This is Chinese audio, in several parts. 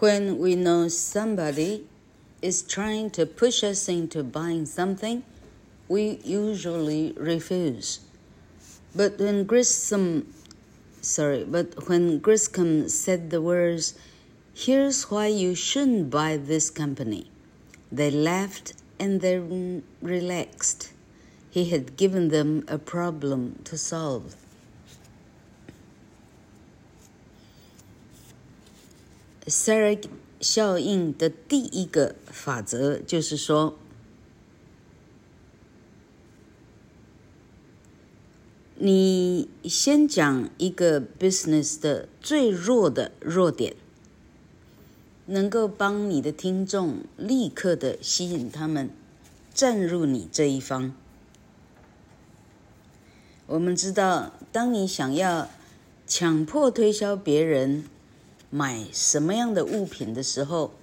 When we know somebody is trying to push us into buying something, we usually refuse. But when Grissom, sorry, but when Griscom said the words, "Here's why you shouldn't buy this company," they laughed and then relaxed. He had given them a problem to solve. Sarah 效应的第一个法则就是说，你先讲一个 business 的最弱的弱点，能够帮你的听众立刻的吸引他们站入你这一方。我们知道，当你想要强迫推销别人买什么样的物品的时候，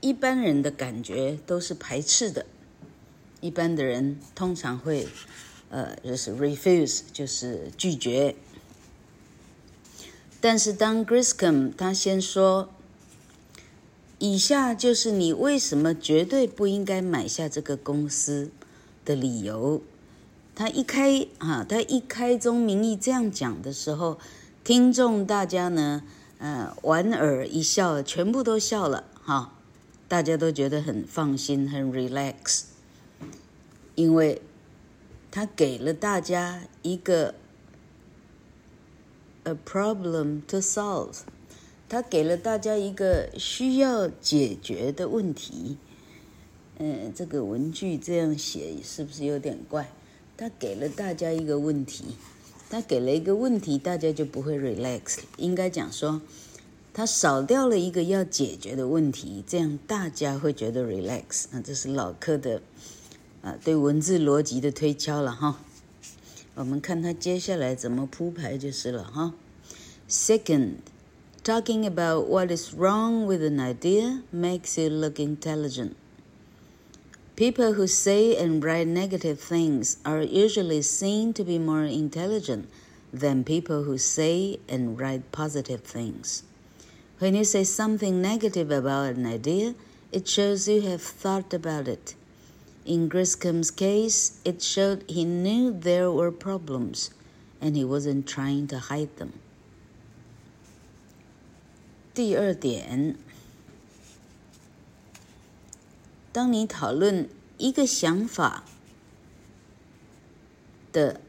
一般人的感觉都是排斥的。一般的人通常会，呃，就是 refuse，就是拒绝。但是当 Griscom 他先说，以下就是你为什么绝对不应该买下这个公司的理由。他一开啊，他一开宗明义这样讲的时候，听众大家呢，嗯，莞尔一笑，全部都笑了哈，大家都觉得很放心，很 relax，因为他给了大家一个 a problem to solve，他给了大家一个需要解决的问题。嗯、这个文句这样写是不是有点怪？他给了大家一个问题，他给了一个问题，大家就不会 relax。应该讲说，他少掉了一个要解决的问题，这样大家会觉得 relax。啊，这是老柯的啊对文字逻辑的推敲了哈。我们看他接下来怎么铺排就是了哈。Second, talking about what is wrong with an idea makes you look intelligent. People who say and write negative things are usually seen to be more intelligent than people who say and write positive things. When you say something negative about an idea, it shows you have thought about it. In Griscom's case, it showed he knew there were problems and he wasn't trying to hide them. 第二点。 当你讨论一个想法的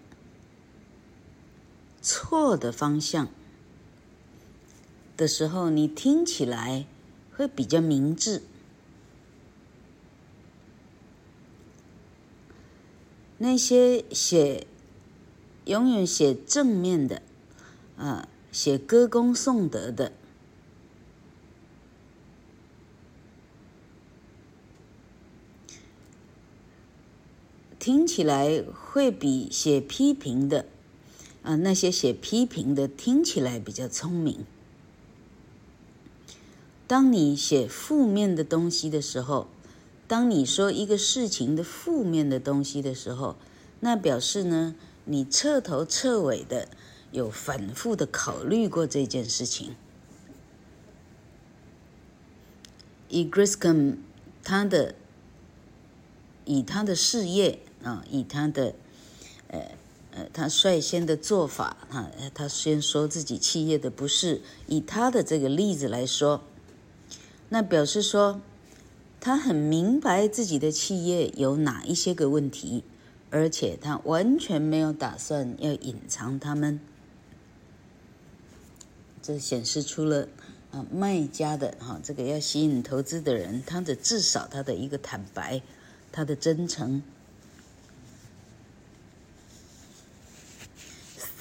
错的方向的时候，你听起来会比较明智。那些写永远写正面的，啊，写歌功颂德的。听起来会比写批评的，啊，那些写批评的听起来比较聪明。当你写负面的东西的时候，当你说一个事情的负面的东西的时候，那表示呢，你彻头彻尾的有反复的考虑过这件事情。以 Griscom 他的，以他的事业。啊，以他的，呃呃，他率先的做法，啊，他先说自己企业的不是，以他的这个例子来说，那表示说，他很明白自己的企业有哪一些个问题，而且他完全没有打算要隐藏他们，这显示出了啊卖家的哈、这个要吸引投资的人，他的至少他的一个坦白，他的真诚。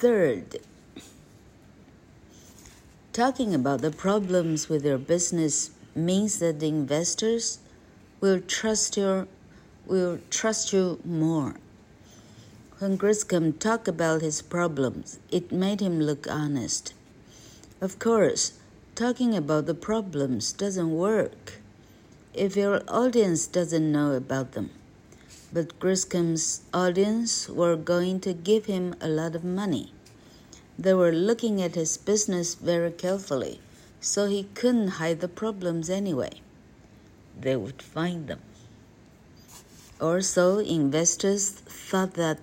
Third, talking about the problems with your business means that the investors will trust your will trust you more. When Griscom talked about his problems, it made him look honest. Of course, talking about the problems doesn't work if your audience doesn't know about them. But Griscom's audience were going to give him a lot of money. They were looking at his business very carefully so he couldn't hide the problems anyway. They would find them. Also, investors thought that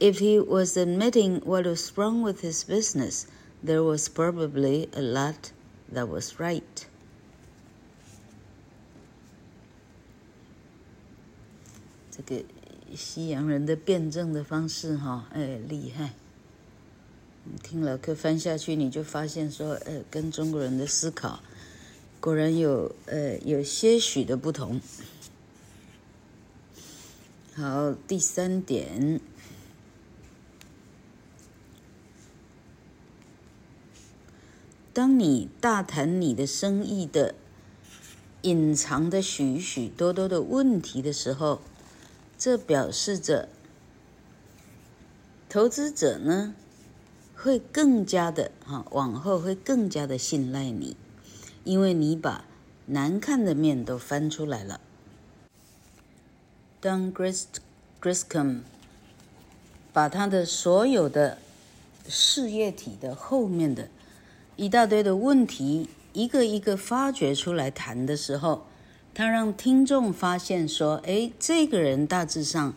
if he was admitting what was wrong with his business, there was probably a lot that was right. 这个西洋人的辩证的方式，哈，哎，厉害。听老课翻下去，你就发现说，呃，跟中国人的思考果然有，呃，有些许的不同。好，第三点，当你大谈你的生意的隐藏的许许多多的问题的时候，这表示着投资者呢，会更加的哈，往后会更加的信赖你，因为你把难看的面都翻出来了。当 Griscom 把他的所有的事业体的后面的一大堆的问题一个一个发掘出来谈的时候。他让听众发现说：“哎，这个人大致上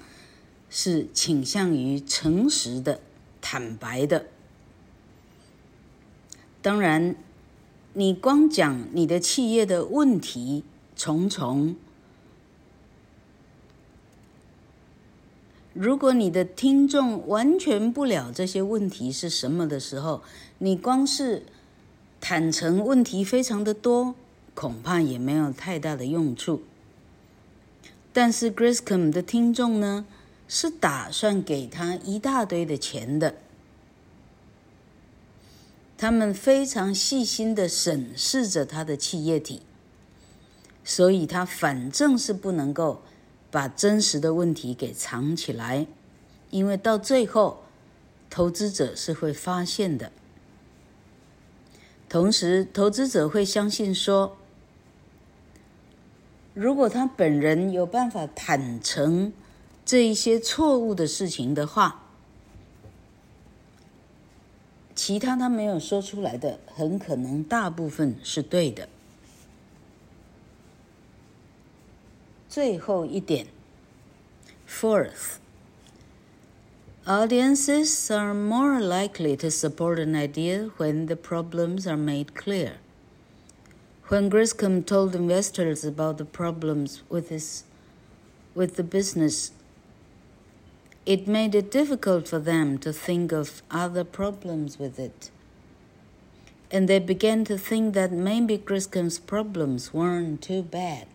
是倾向于诚实的、坦白的。当然，你光讲你的企业的问题重重，如果你的听众完全不了这些问题是什么的时候，你光是坦诚问题非常的多。”恐怕也没有太大的用处。但是 Griscom 的听众呢，是打算给他一大堆的钱的。他们非常细心的审视着他的企业体，所以他反正是不能够把真实的问题给藏起来，因为到最后，投资者是会发现的。同时，投资者会相信说。如果他本人有办法坦诚这一些错误的事情的话，其他他没有说出来的，很可能大部分是对的。最后一点，Fourth, audiences are more likely to support an idea when the problems are made clear. When Griscom told investors about the problems with his, with the business, it made it difficult for them to think of other problems with it. And they began to think that maybe Griscom's problems weren't too bad.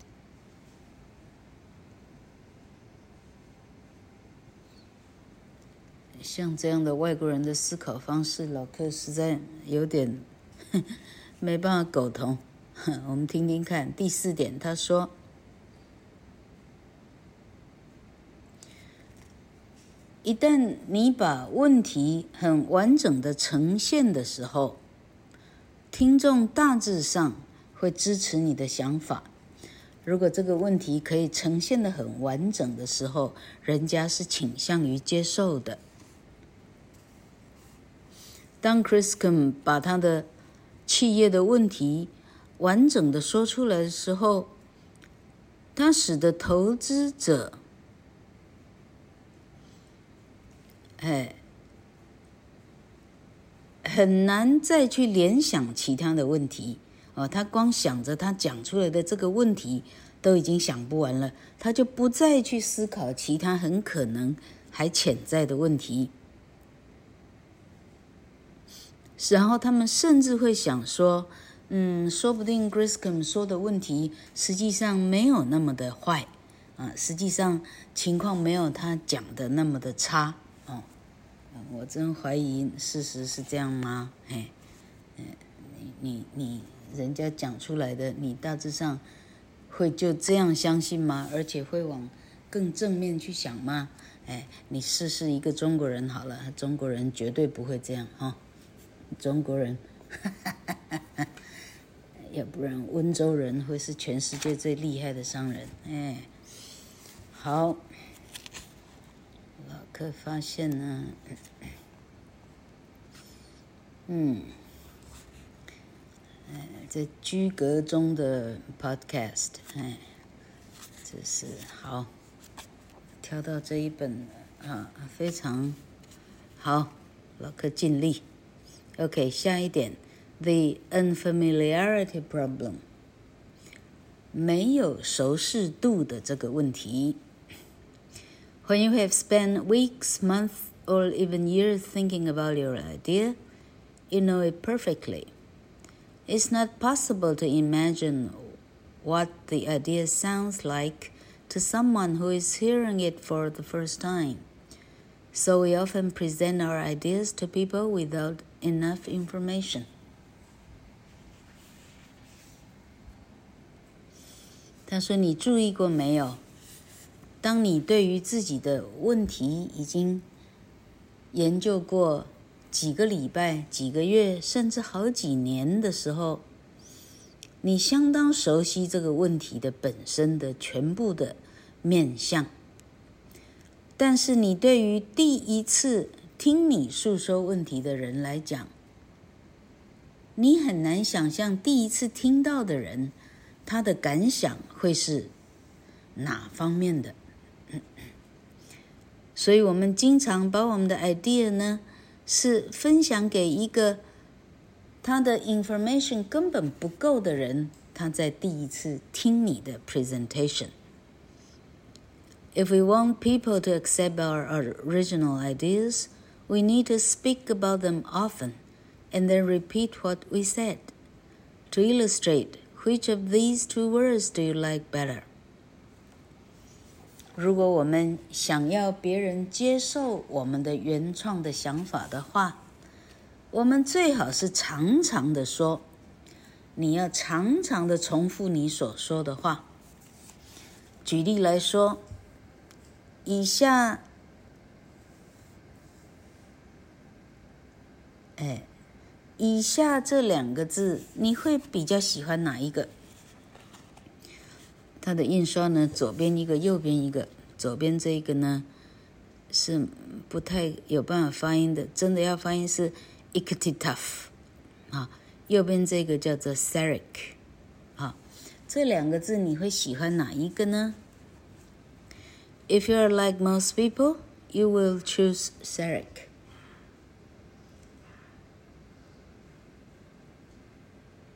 我们听听看，第四点，他说：“一旦你把问题很完整的呈现的时候，听众大致上会支持你的想法。如果这个问题可以呈现的很完整的时候，人家是倾向于接受的。当 Griscom 把他的企业的问题。”完整的说出来的时候，它使得投资者，哎，很难再去联想其他的问题哦。他光想着他讲出来的这个问题都已经想不完了，他就不再去思考其他很可能还潜在的问题。然后他们甚至会想说。嗯，说不定 Griscom 说的问题实际上没有那么的坏，啊，实际上情况没有他讲的那么的差，哦，我真怀疑事实是这样吗？嘿，嗯，你你你，人家讲出来的，你大致上会就这样相信吗？而且会往更正面去想吗？哎，你试试一个中国人好了，中国人绝对不会这样哈，中国人。哈哈哈哈哈。要不然温州人会是全世界最厉害的商人。哎，好，老客发现呢，嗯，哎，在居格中的 podcast，哎，这是好，挑到这一本啊，非常好，老客尽力。OK，下一点 ，the unfamiliarity problem，没有熟识度的这个问题。When you have spent weeks, months, or even years thinking about your idea, you know it perfectly. It's not possible to imagine what the idea sounds like to someone who is hearing it for the first time. So we often present our ideas to people without enough information. 他说：“你注意过没有？当你对于自己的问题已经研究过。”几个礼拜、几个月，甚至好几年的时候，你相当熟悉这个问题的本身的全部的面向。但是，你对于第一次听你诉说问题的人来讲，你很难想象第一次听到的人他的感想会是哪方面的。所以我们经常把我们的 idea 呢，是分享给一个他的 information 根本不够的人，他在第一次听你的 presentation。If we want people to accept our original ideas, we need to speak about them often, and then repeat what we said. To illustrate, which of these two words do you like better? 如果我们想要别人接受我们的原创的想法的话，我们最好是常常的说，你要常常的重复你所说的话。举例来说，以下，哎，以下这两个字，你会比较喜欢哪一个？它的印刷呢，左边一个，右边一个。左边这一个呢，是不太有办法发音的，真的要发音是 iktitaf 啊。右边这个叫做 Sarek 啊。这两个字你会喜欢哪一个呢？If you are like most people, you will choose Sarek。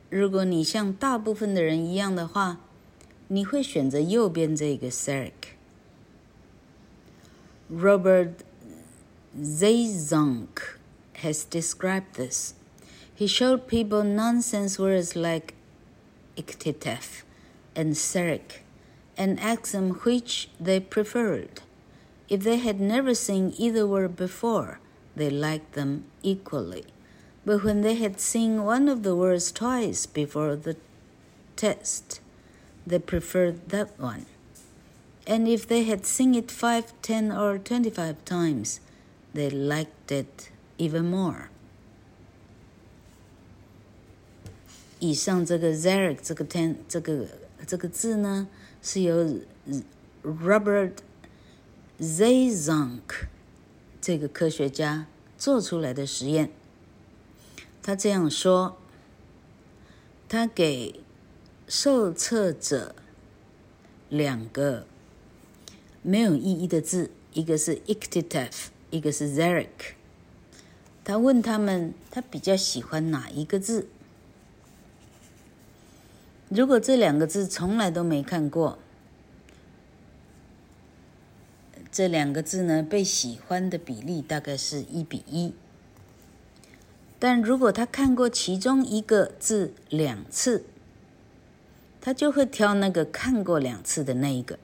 如果你像大部分的人一样的话。你会选择右边这个 Sarek。Robert Zaizong has described this. He showed people nonsense words like iktitaf and Sarek and asked them which they preferred. If they had never seen either word before, they liked them equally. But when they had seen one of the words twice before the test, they preferred that one. And if they had seen it five, ten, or twenty-five times, they liked it even more. 以上这个 Zarek 这个 ten 这个这个字呢，是由 Robert Zaizong 这个科学家做出来的实验。 他这样说，他给。受测者两个没有意义的字，一个是 iktitaf，一个是 Zarek。他问他们，他比较喜欢哪一个字？如果这两个字从来都没看过，这两个字呢，被喜欢的比例大概是一比一。但如果他看过其中一个字两次，他就会挑那个看过两次的那一个。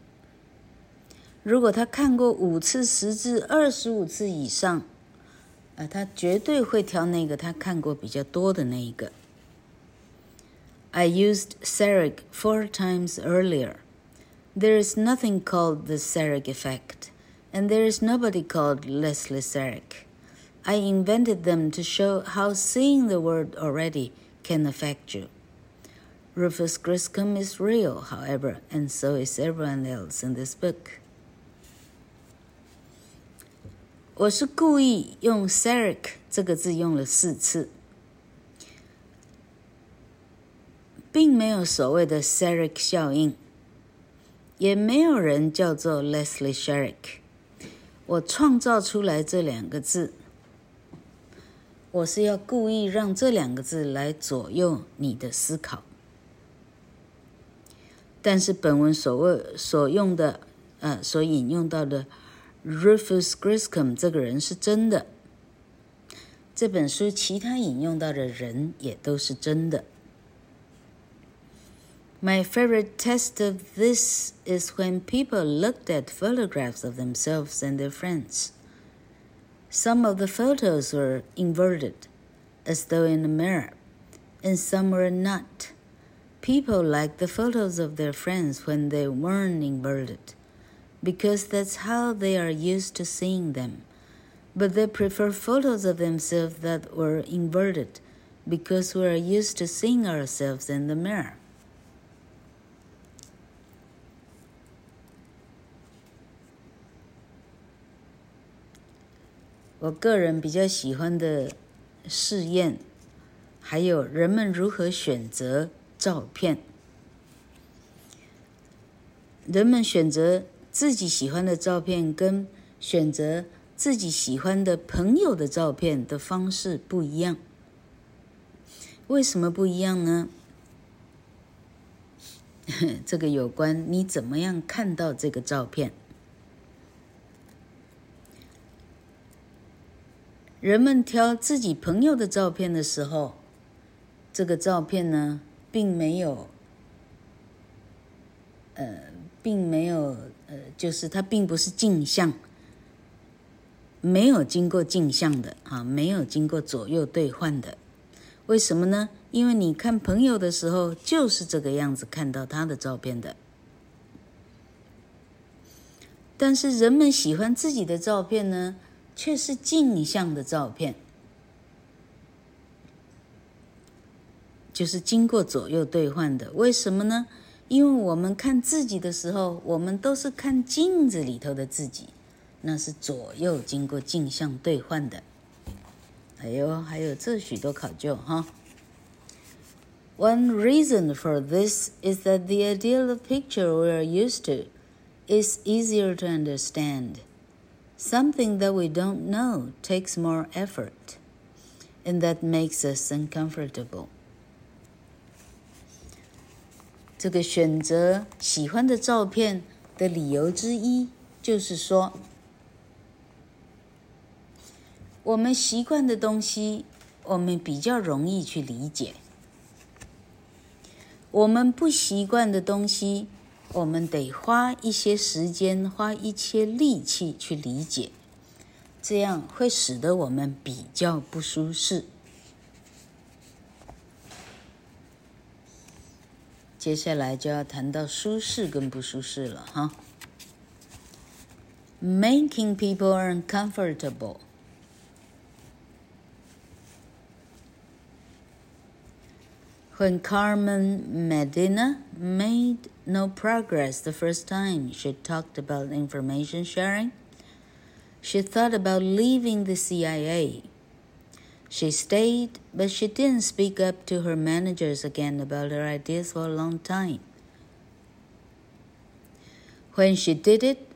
如果他看过五次、十次、二十五次以上，啊，他绝对会挑那个他看过比较多的那一个。I used Sarek four times earlier. There is nothing called the Sarek effect, and there is nobody called Leslie Sarek. I invented them to show how seeing the word already can affect you. Rufus Griscom is real, however, and so is everyone else in this book. 我是故意用 Sarek 这个字用了四次。 并没有所谓的 Sherrick 效应，也没有人叫做 Leslie Sherrick。我创造出来这两个字， 我是要故意让这两个字来左右你的思考。但是本文所谓所用的，呃，所引用到的 Rufus Griscom 这个人是真的。这本书其他引用到的人也都是真的。My favorite test of this is when people looked at photographs of themselves and their friends. Some of the photos were inverted, as though in a mirror, and some were not. People like the photos of their friends when they weren't inverted, because that's how they are used to seeing them. But they prefer photos of themselves that were inverted, because we are used to seeing ourselves in the mirror. 我个人比较喜欢的试验，还有人们如何选择。照片，人们选择自己喜欢的照片，跟选择自己喜欢的朋友的照片的方式不一样。为什么不一样呢？这个有关你怎么样看到这个照片。人们挑自己朋友的照片的时候，这个照片呢，并没有，呃，并没有，呃，就是它并不是镜像，没有经过镜像的啊，没有经过左右对换的。为什么呢？因为你看朋友的时候就是这个样子看到他的照片的，但是人们喜欢自己的照片呢，却是镜像的照片。就是经过左右对换的，为什么呢？因为我们看自己的时候，我们都是看镜子里头的自己，那是左右经过镜像对换的。哎呦，还有这许多考究哈。One reason for this is that the ideal of picture we are used to is easier to understand. Something that we don't know takes more effort, and that makes us uncomfortable. 这个选择喜欢的照片的理由之一，就是说，我们习惯的东西，我们比较容易去理解；我们不习惯的东西，我们得花一些时间，花一些力气去理解，这样会使得我们比较不舒适。接下来就要谈到舒适跟不舒适了哈。Making people uncomfortable. When Carmen Medina made no progress the first time she talked about information sharing, she thought about leaving the CIA. She stayed, but she didn't speak up to her managers again about her ideas for a long time. When she did it,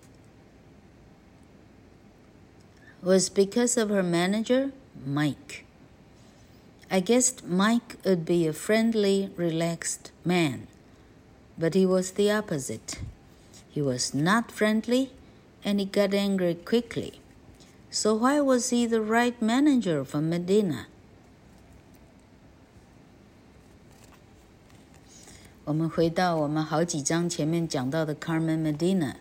was because of her manager, Mike. I guessed Mike would be a friendly, relaxed man, but he was the opposite. He was not friendly, and he got angry quickly. So why was he the right manager for Medina? 我们回到我们好几章前面讲到的 Carmen Medina，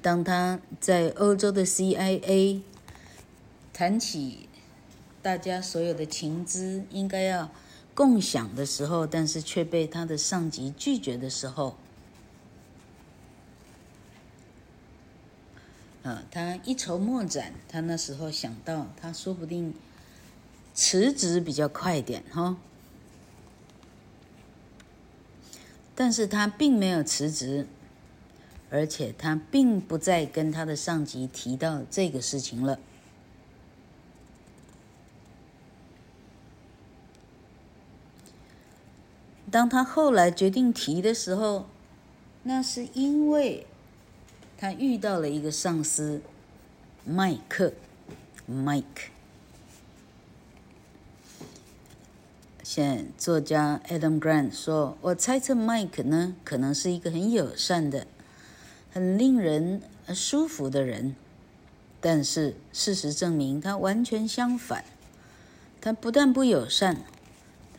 当他在欧洲的 CIA 谈起 大家所有的情资应该要共享的时候，但是却被他的上级拒绝的时候。啊，他一筹莫展。他那时候想到，他说不定辞职比较快点哈。但是他并没有辞职，而且他并不再跟他的上级提到这个事情了。当他后来决定提的时候，那是因为他遇到了一个上司，麦克，Mike。现在作家 Adam Grant 说：“我猜测 Mike 呢，可能是一个很友善的、很令人舒服的人，但是事实证明，他完全相反。他不但不友善，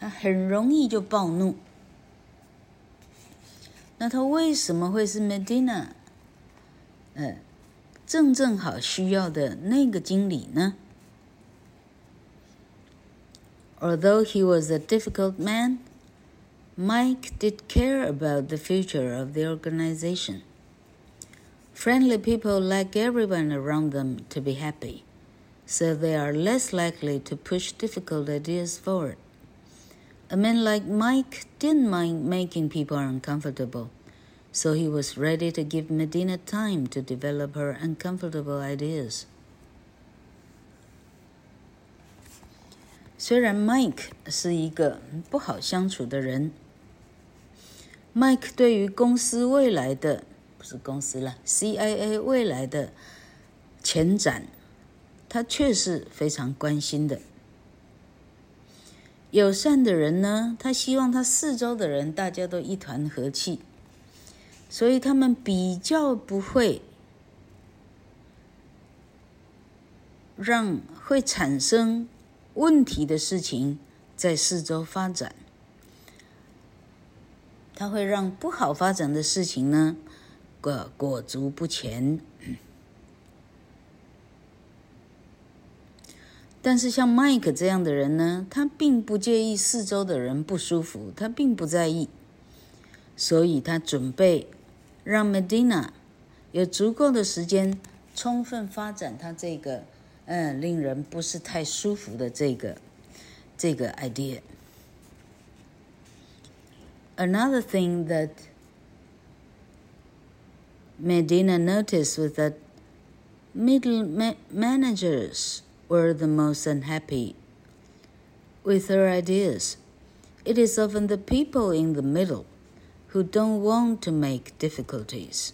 他很容易就暴怒。那他为什么会是 Medina？呃，正正好需要的那个经理呢？” Although he was a difficult man, Mike did care about the future of the organization. Friendly people like everyone around them to be happy, so they are less likely to push difficult ideas forward. A man like Mike didn't mind making people uncomfortable, so he was ready to give Medina time to develop her uncomfortable ideas. 虽然 Mike 是一个不好相处的人，Mike 对于公司未来的不是公司了，CIA 未来的前展，他却是非常关心的。 友善的人呢，他希望他四周的人大家都一团和气，所以他们比较不会让会产生。问题的事情在四周发展，他会让不好发展的事情呢，裹裹足不前。但是像麦克这样的人呢，他并不介意四周的人不舒服，他并不在意，所以他准备让 Medina 有足够的时间，充分发展他这个。嗯，令人不是太舒服的这个这个 idea。Another thing that Medina noticed was that middle ma managers were the most unhappy with her ideas. It is often the people in the middle who don't want to make difficulties.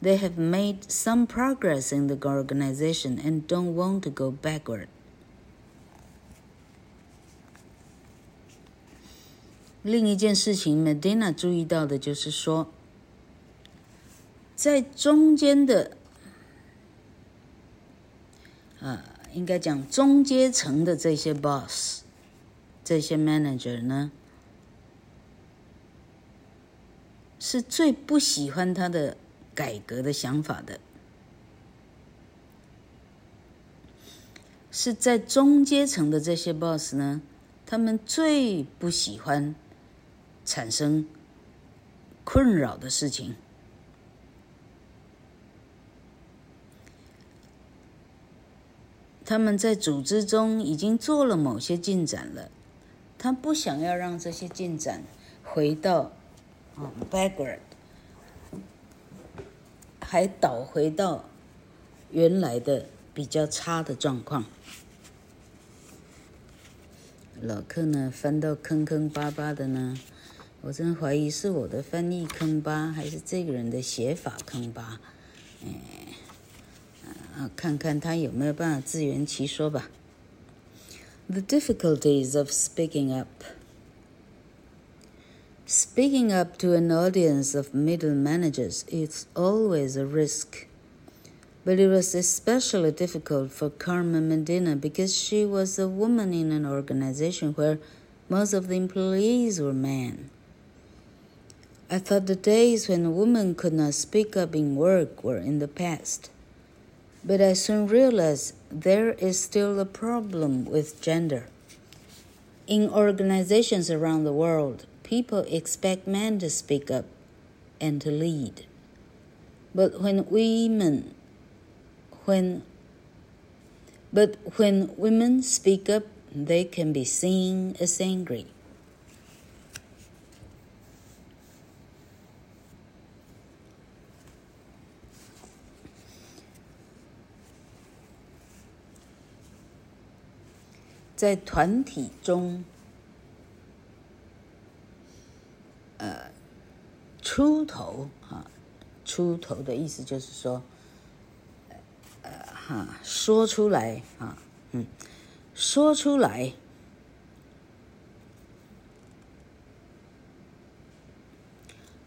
They have made some progress in the organization and don't want to go backward. 另一件事情，Medina 注意到的就是说，在中间的，啊， 应该讲中阶层的这些 boss，这些 manager 呢，是最不喜欢他的。改革的想法的，是在中阶层的这些 boss 呢，他们最不喜欢产生困扰的事情。他们在组织中已经做了某些进展了，他不想要让这些进展回到啊 backward。还倒回到原来的比较差的状况。老客呢，翻到坑坑巴巴的呢，我真怀疑是我的翻译坑巴，还是这个人的写法坑巴。哎，啊，看看他有没有办法自圆其说吧。The difficulties of speaking up. Speaking up to an audience of middle managers is always a risk, but it was especially difficult for Carmen Medina because she was a woman in an organization where most of the employees were men. I thought the days when a woman could not speak up in work were in the past, but I soon realized there is still a problem with gender. In organizations around the world, people expect men to speak up and to lead. But when women when but when women speak up, they can be seen as angry. 在团体中。呃，出头啊，出头的意思就是说，呃哈，说出来啊，嗯，说出来，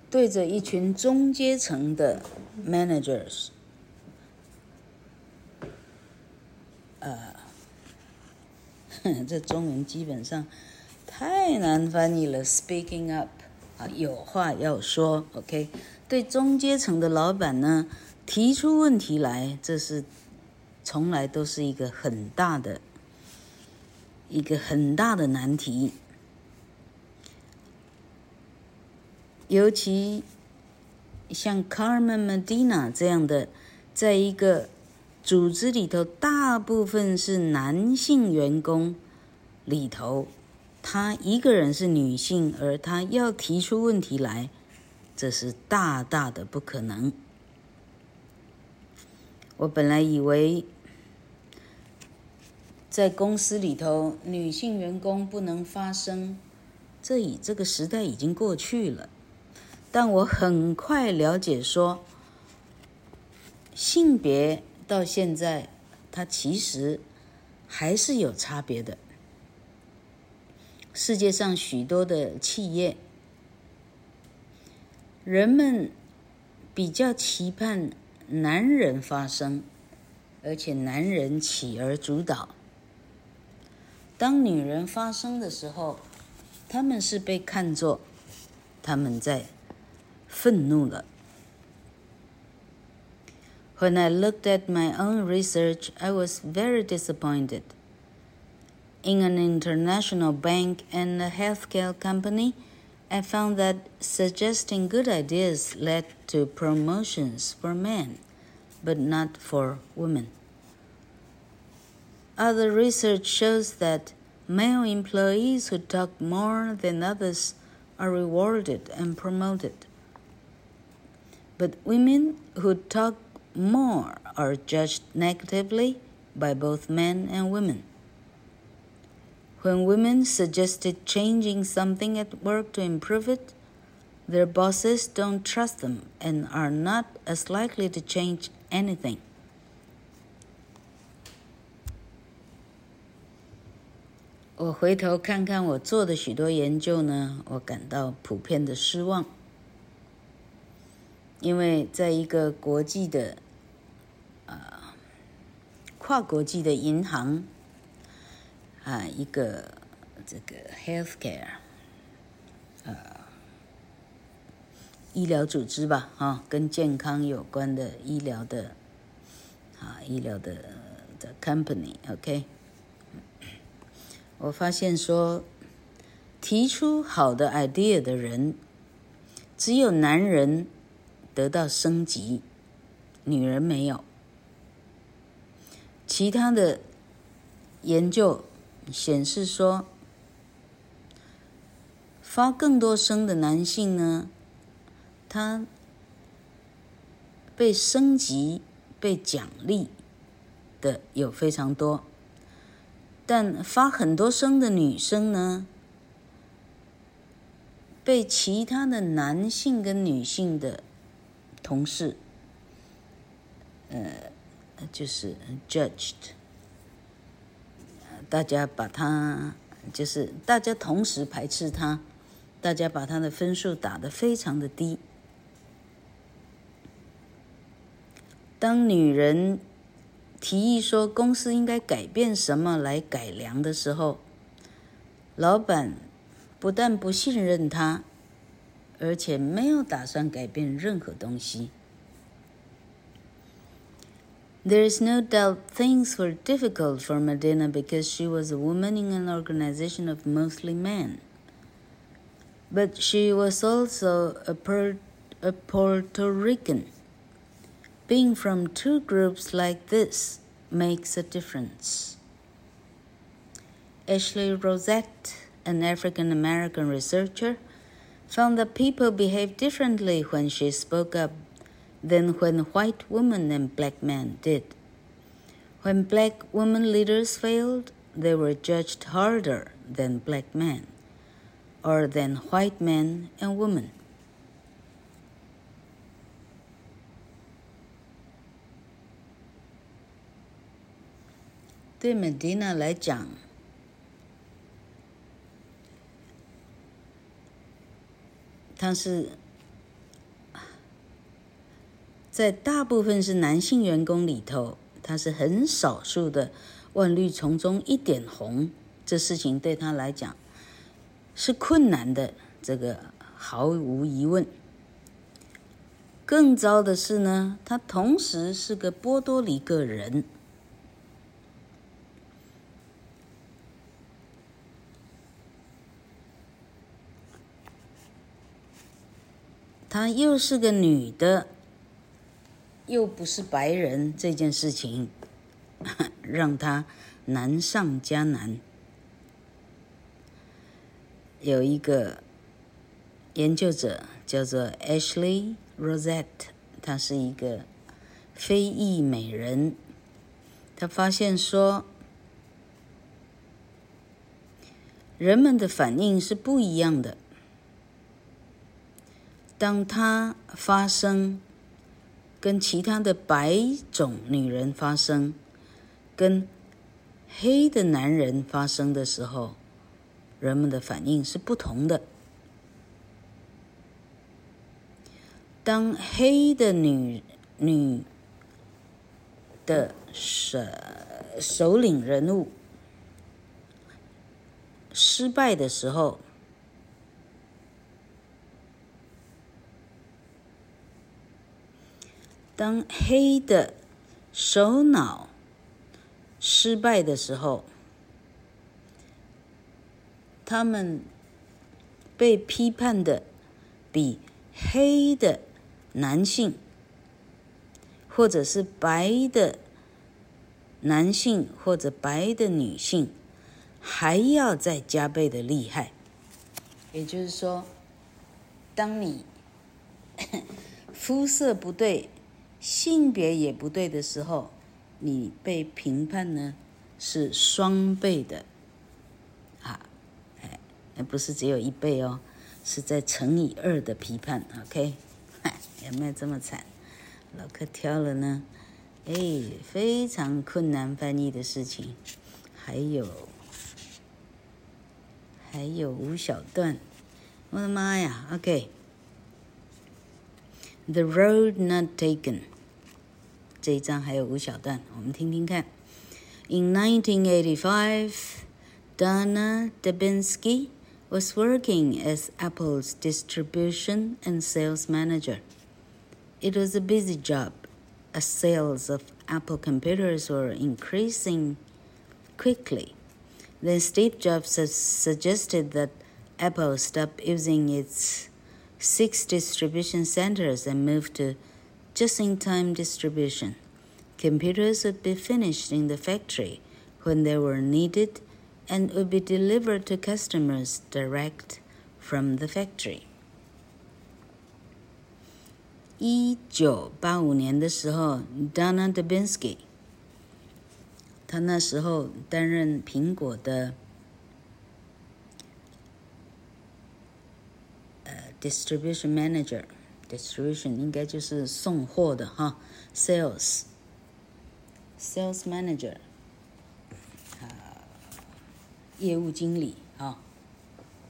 对着一群中阶层的 managers，呃，这中文基本上太难翻译了，speaking up。啊，有话要说，OK？对中阶层的老板呢，提出问题来，这是从来都是一个很大的、一个很大的难题。尤其像 Carmen Medina 这样的，在一个组织里头，大部分是男性员工里头。他一个人是女性，而他要提出问题来，这是大大的不可能。我本来以为，在公司里头，女性员工不能发声，这已这个时代已经过去了。但我很快了解说，性别到现在，它其实还是有差别的。世界上许多的企业，人们比较期盼男人发声，而且男人起而主导。当女人发声的时候，他们是被看作他们在愤怒了。When I looked at my own research, I was very disappointed. In an international bank and a healthcare company, I found that suggesting good ideas led to promotions for men, but not for women. Other research shows that male employees who talk more than others are rewarded and promoted. But women who talk more are judged negatively by both men and women. When women suggested changing something at work to improve it, their bosses don't trust them and are not as likely to change anything. 我因为在一个国际的，呃，跨国际的银行。啊，一个这个 healthcare，呃，医疗组织吧，啊，跟健康有关的医疗的，啊，医疗的的 company，OK，我发现说，提出好的 idea 的人，只有男人得到升级，女人没有，其他的研究。显示说，发更多声的男性呢，他被升级、被奖励的有非常多，但发很多声的女生呢，被其他的男性跟女性的同事，呃，就是 judged。大家把他，就是大家同时排斥他，大家把他的分数打得非常的低。当女人提议说公司应该改变什么来改良的时候，老板不但不信任他，而且没有打算改变任何东西。There is no doubt things were difficult for Medina because she was a woman in an organization of mostly men. But she was also a, per, a Puerto Rican. Being from two groups like this makes a difference. Ashley Rosette, an African American researcher, found that people behaved differently when she spoke up than when white women and black men did. When black women leaders failed, they were judged harder than black men or than white men and women. 他是在大部分是男性员工里头，他是很少数的万绿丛中一点红。这事情对他来讲是困难的，这个毫无疑问。更糟的是呢，他同时是个波多黎各人。她又是个女的，又不是白人，这件事情 让她难上加难。有一个研究者叫做 Ashley Rosette，她是一个非裔美人，她发现说，人们的反应是不一样的。当他发生跟其他的白种女人发生，跟黑的男人发生的时候，人们的反应是不同的。当黑的女女的首首领人物失败的时候，当黑的首脑失败的时候，他们被批判的比黑的男性，或者是白的男性或者白的女性还要再加倍的厉害。也就是说，当你 肤色不对。性别也不对的时候，你被评判呢是双倍的，啊，哎，不是只有一倍哦，是在乘以二的批判，OK，有没有这么惨？老客挑了呢，哎，非常困难翻译的事情，还有还有五小段，我的妈呀，OK。The road not taken。这一章还有五小段，我们听听看。In 1985, Donna Dubinsky was working as Apple's distribution and sales manager. It was a busy job, as sales of Apple computers were increasing quickly. Then Steve Jobs suggested that Apple stop using its six distribution centers and moved to just-in-time distribution. Computers would be finished in the factory when they were needed and would be delivered to customers direct from the factory. 一九八五年的时候，Donna Dubinsky，他那时候担任苹果的。 Distribution manager，distribution 应该就是送货的哈，sales，sales manager，啊，业务经理啊，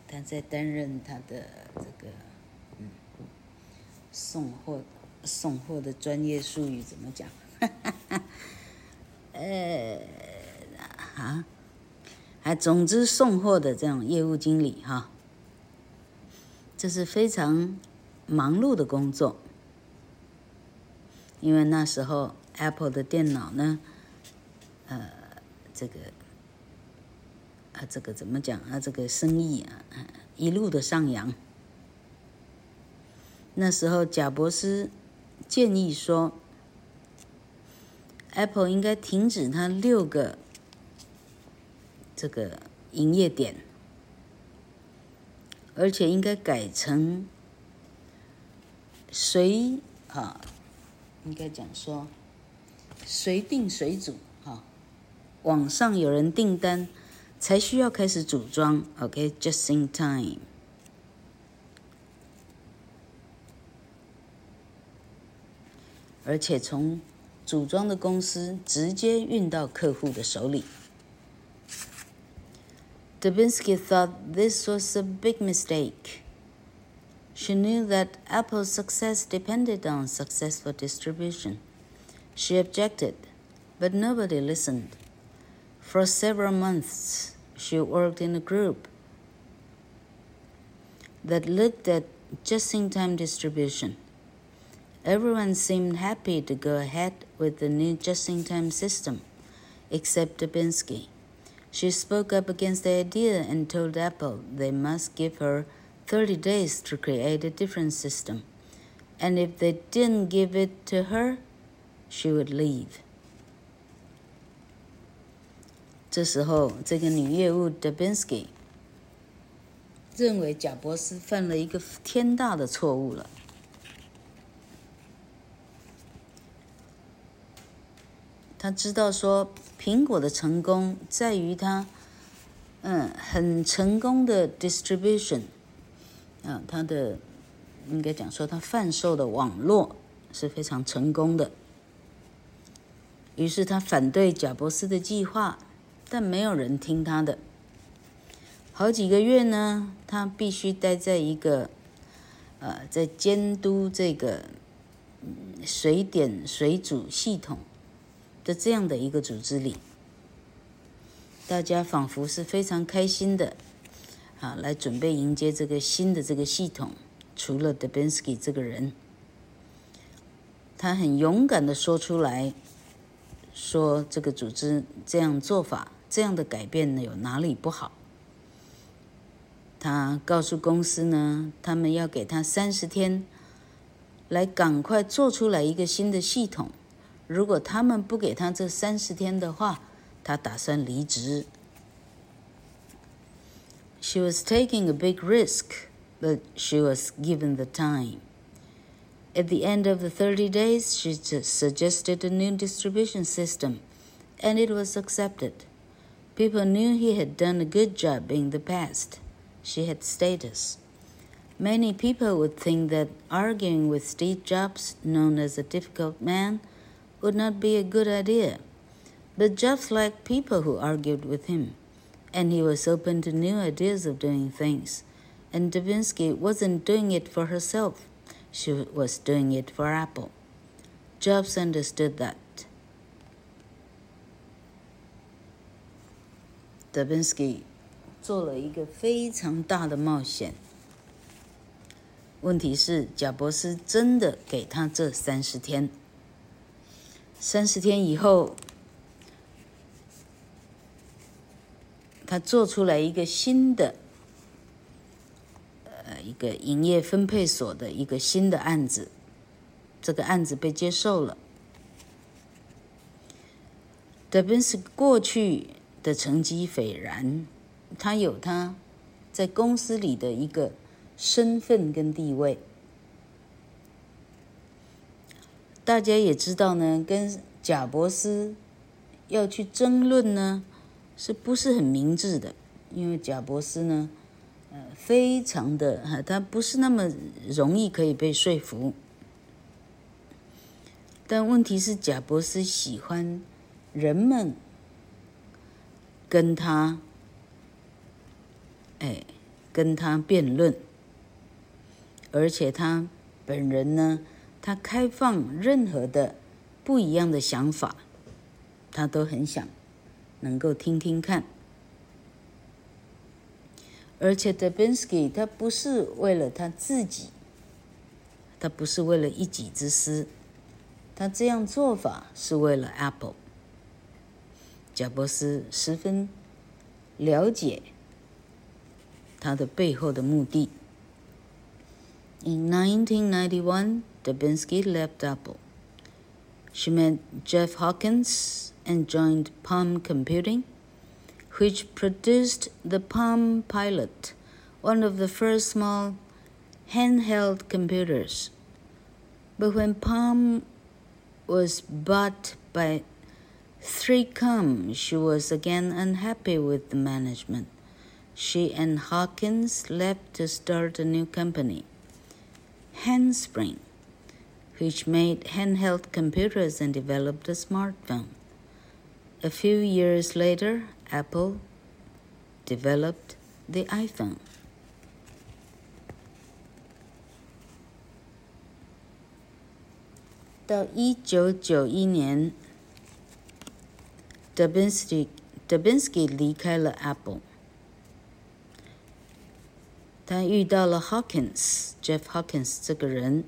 他在担任他的这个嗯，送货送货的专业术语怎么讲？呃，啊，还总之送货的这种业务经理哈。这是非常忙碌的工作，因为那时候 Apple 的电脑呢，呃，这个，啊，这个怎么讲啊？这个生意啊，一路的上扬。那时候贾伯斯建议说，Apple 应该停止它六个这个营业点。而且应该改成谁啊应该讲说谁定谁组啊网上有人订单才需要开始组装 ok just in time 而且从组装的公司直接运到客户的手里。Dubinsky thought this was a big mistake. She knew that Apple's success depended on successful distribution. She objected, but nobody listened. For several months, she worked in a group that looked at just in time distribution. Everyone seemed happy to go ahead with the new just in time system, except Dubinsky. She spoke up against the idea and told Apple they must give her 30 days to create a different system. And if they didn't give it to her, she would leave. 这时候，这个女业务 Dubinsky 认为贾伯斯犯了一个天大的错误了。 他知道说，苹果的成功在于它，嗯，很成功的 distribution，啊，它的应该讲说，它贩售的网络是非常成功的。于是他反对贾伯斯的计划，但没有人听他的。好几个月呢，他必须待在一个，呃，在监督这个嗯水点水煮系统。的这样的一个组织里，大家仿佛是非常开心的，啊，来准备迎接这个新的这个系统。除了 Debinsky 这个人，他很勇敢的说出来，说这个组织这样做法，这样的改变呢，有哪里不好？他告诉公司呢，他们要给他三十天，来赶快做出来一个新的系统。如果他们不给他这三十天的话，他打算离职。She was taking a big risk, but she was given the time. At the end of the 30 days, she suggested a new distribution system, and it was accepted. People knew he had done a good job in the past. She had status. Many people would think that arguing with Steve Jobs, known as a difficult man, would not be a good idea. But Jobs liked people who argued with him, and he was open to new ideas of doing things. And Dubinsky wasn't doing it for herself, she was doing it for Apple. Jobs understood that. Dubinsky 做了一个非常大的冒险。问题是，贾伯斯真的给他这三十天。 三十天以后，他做出来一个新的，呃，一个营业分配所的一个新的案子，这个案子被接受了。德宾斯过去的成绩斐然，他有他在公司里的一个身份跟地位。大家也知道呢，跟贾伯斯要去争论呢，是不是很明智的？因为贾伯斯呢，呃，非常的哈，他不是那么容易可以被说服。但问题是，贾伯斯喜欢人们跟他，哎，跟他辩论，而且他本人呢，他开放任何的不一样的想法，他都很想能够听听看。而且 Dubinsky 他不是为了他自己，他不是为了一己之私，他这样做法是为了 Apple。贾伯斯十分了解他的背后的目的。In 1991. Dubinsky left Apple. She met Jeff Hawkins and joined Palm Computing, which produced the Palm Pilot, one of the first small handheld computers. But when Palm was bought by 3Com, she was again unhappy with the management. She and Hawkins left to start a new company, Handspring which made handheld computers and developed a smartphone. A few years later, Apple developed the iPhone. 到一九九一年，Dubinsky Dubinsky 离开了 Apple，他遇到了 Hawkins Jeff Hawkins 这个人，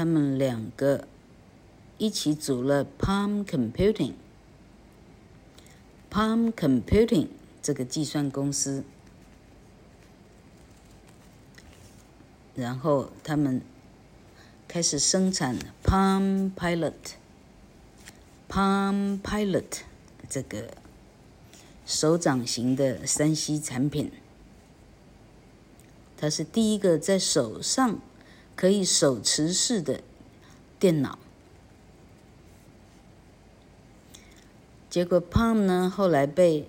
他们两个一起组了 Palm Computing。Palm Computing 这个计算公司，然后他们。开始生产 Palm Pilot，Palm Pilot 这个手掌型的三 C 产品，它是第一个在手上可以手持式的电脑。结果 Palm 呢，后来被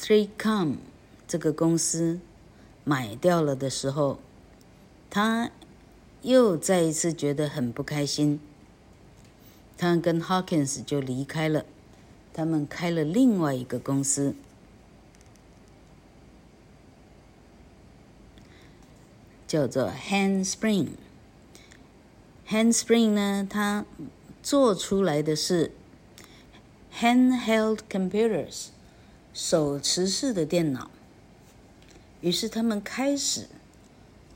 ThreeCom 这个公司买掉了的时候，他。又再一次觉得很不开心，他跟 Hawkins 就离开了，他们开了另外一个公司，叫做 Handspring。Handspring 呢，它做出来的是 handheld computers，手持式的电脑。于是他们开始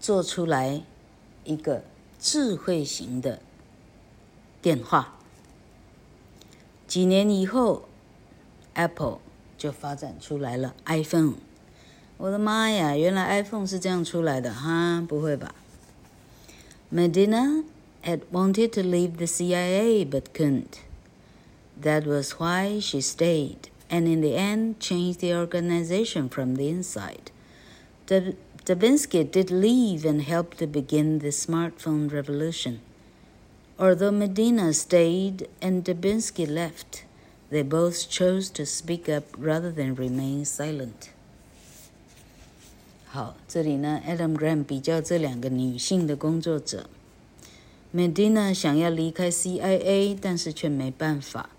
做出来。一个智慧型的电话。几年以后，Apple 就发展出来了 iPhone。我的妈呀，原来 iPhone 是这样出来的哈？不会吧？Medina had wanted to leave the CIA but couldn't. That was why she stayed, and in the end changed the organization from the inside. The Dubinsky did leave and helped to begin the smartphone revolution. Although Medina stayed and Dubinsky left, they both chose to speak up rather than remain silent. 好，这里呢，Adam Grant 比较这两个女性的工作者。Medina 想要离开 CIA，但是却没办法。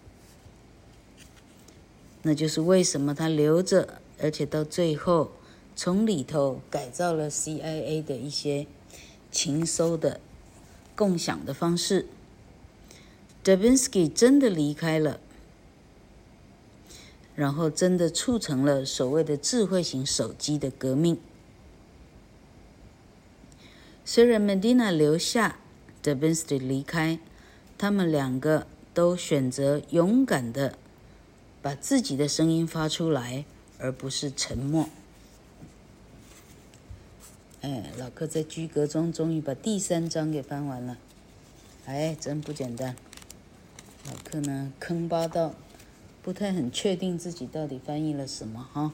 那就是为什么她留着，而且到最后。从里头改造了 CIA 的一些情搜的共享的方式。Dubinsky 真的离开了，然后真的促成了所谓的智慧型手机的革命。虽然 Medina 留下，Debinsky 离开，他们两个都选择勇敢的把自己的声音发出来，而不是沉默。哎，老克在居格中终于把第三章给翻完了，哎，真不简单。老克呢，坑巴到，不太很确定自己到底翻译了什么哈。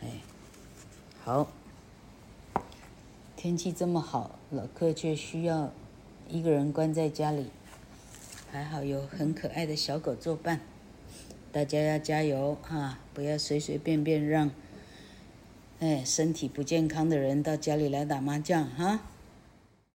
哎，好，天气这么好，老客却需要一个人关在家里，还好有很可爱的小狗作伴。大家要加油啊，不要随随便便让。哎，身体不健康的人到家里来打麻将哈。